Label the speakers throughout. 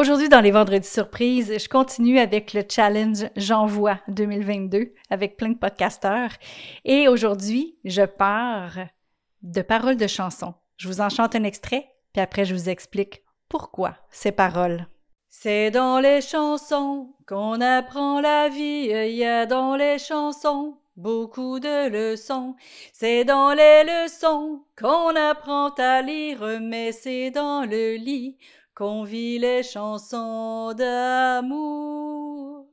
Speaker 1: Aujourd'hui, dans les vendredis surprises, je continue avec le challenge J'envoie 2022 avec plein de podcasteurs. Et aujourd'hui, je pars de paroles de chansons. Je vous en chante un extrait, puis après, je vous explique pourquoi ces paroles. C'est dans les chansons qu'on apprend la vie, il y a dans les chansons beaucoup de leçons. C'est dans les leçons qu'on apprend à lire, mais c'est dans le lit qu'on vit les chansons d'amour.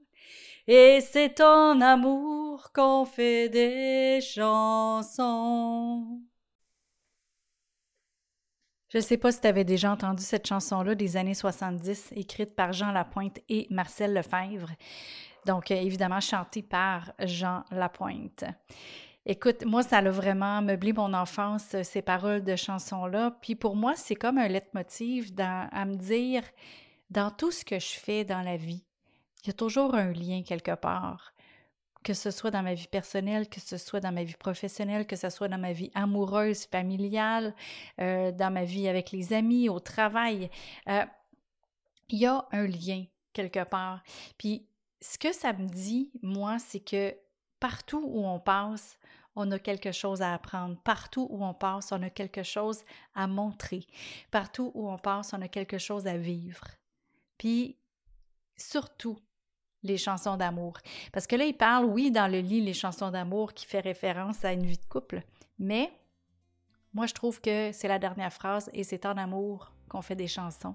Speaker 1: Et c'est en amour qu'on fait des chansons. Je ne sais pas si tu avais déjà entendu cette chanson-là des années 70, écrite par Jean Lapointe et Marcel Lefebvre. Donc, euh, évidemment, chantée par Jean Lapointe. Écoute, moi, ça a vraiment meublé mon enfance, euh, ces paroles de chansons-là. Puis pour moi, c'est comme un leitmotiv dans, à me dire, dans tout ce que je fais dans la vie, il y a toujours un lien quelque part. Que ce soit dans ma vie personnelle, que ce soit dans ma vie professionnelle, que ce soit dans ma vie amoureuse, familiale, euh, dans ma vie avec les amis, au travail. Euh, il y a un lien quelque part. Puis ce que ça me dit, moi, c'est que partout où on passe, on a quelque chose à apprendre. Partout où on passe, on a quelque chose à montrer. Partout où on passe, on a quelque chose à vivre. Puis, surtout, les chansons d'amour. Parce que là, il parle, oui, dans le lit, les chansons d'amour qui fait référence à une vie de couple, mais moi, je trouve que c'est la dernière phrase et c'est en amour qu'on fait des chansons.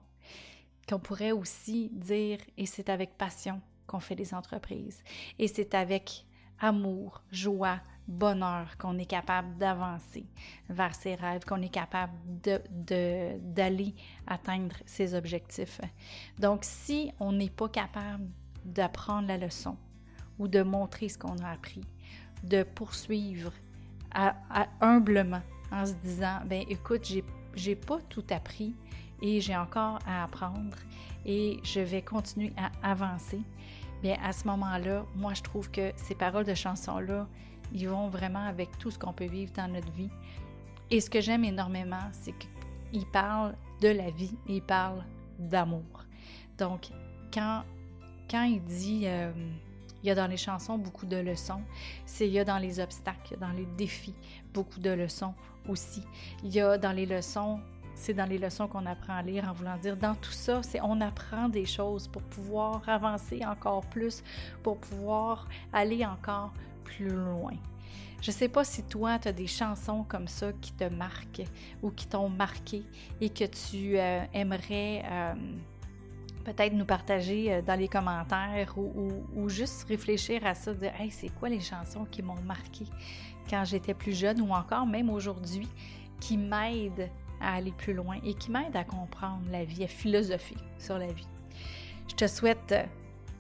Speaker 1: Qu'on pourrait aussi dire, et c'est avec passion qu'on fait des entreprises. Et c'est avec amour, joie, bonheur qu'on est capable d'avancer vers ses rêves, qu'on est capable d'aller de, atteindre ses objectifs. Donc, si on n'est pas capable d'apprendre la leçon ou de montrer ce qu'on a appris, de poursuivre humblement en se disant, ben écoute, j'ai pas tout appris et j'ai encore à apprendre et je vais continuer à avancer. Bien, à ce moment-là, moi, je trouve que ces paroles de chansons-là, ils vont vraiment avec tout ce qu'on peut vivre dans notre vie. Et ce que j'aime énormément, c'est qu'ils parlent de la vie et ils parlent d'amour. Donc, quand, quand il dit, euh, il y a dans les chansons beaucoup de leçons, c'est il y a dans les obstacles, dans les défis, beaucoup de leçons aussi. Il y a dans les leçons c'est dans les leçons qu'on apprend à lire en voulant dire dans tout ça, c'est on apprend des choses pour pouvoir avancer encore plus, pour pouvoir aller encore plus loin. Je ne sais pas si toi, tu as des chansons comme ça qui te marquent ou qui t'ont marqué et que tu euh, aimerais euh, peut-être nous partager euh, dans les commentaires ou, juste réfléchir à ça, dire Hey, c'est quoi les chansons qui m'ont marqué quand j'étais plus jeune ou encore même aujourd'hui qui m'aident à aller plus loin et qui m'aident à comprendre la vie, à philosopher sur la vie. Je te souhaite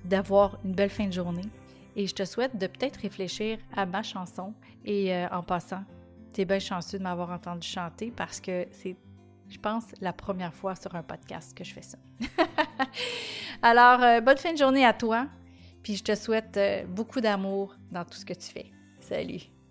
Speaker 1: d'avoir une belle fin de journée et je te souhaite de peut-être réfléchir à ma chanson. Et euh, en passant, tu es bien chanceux de m'avoir entendu chanter parce que c'est, je pense, la première fois sur un podcast que je fais ça. Alors, euh, bonne fin de journée à toi. Puis je te souhaite euh, beaucoup d'amour dans tout ce que tu fais. Salut!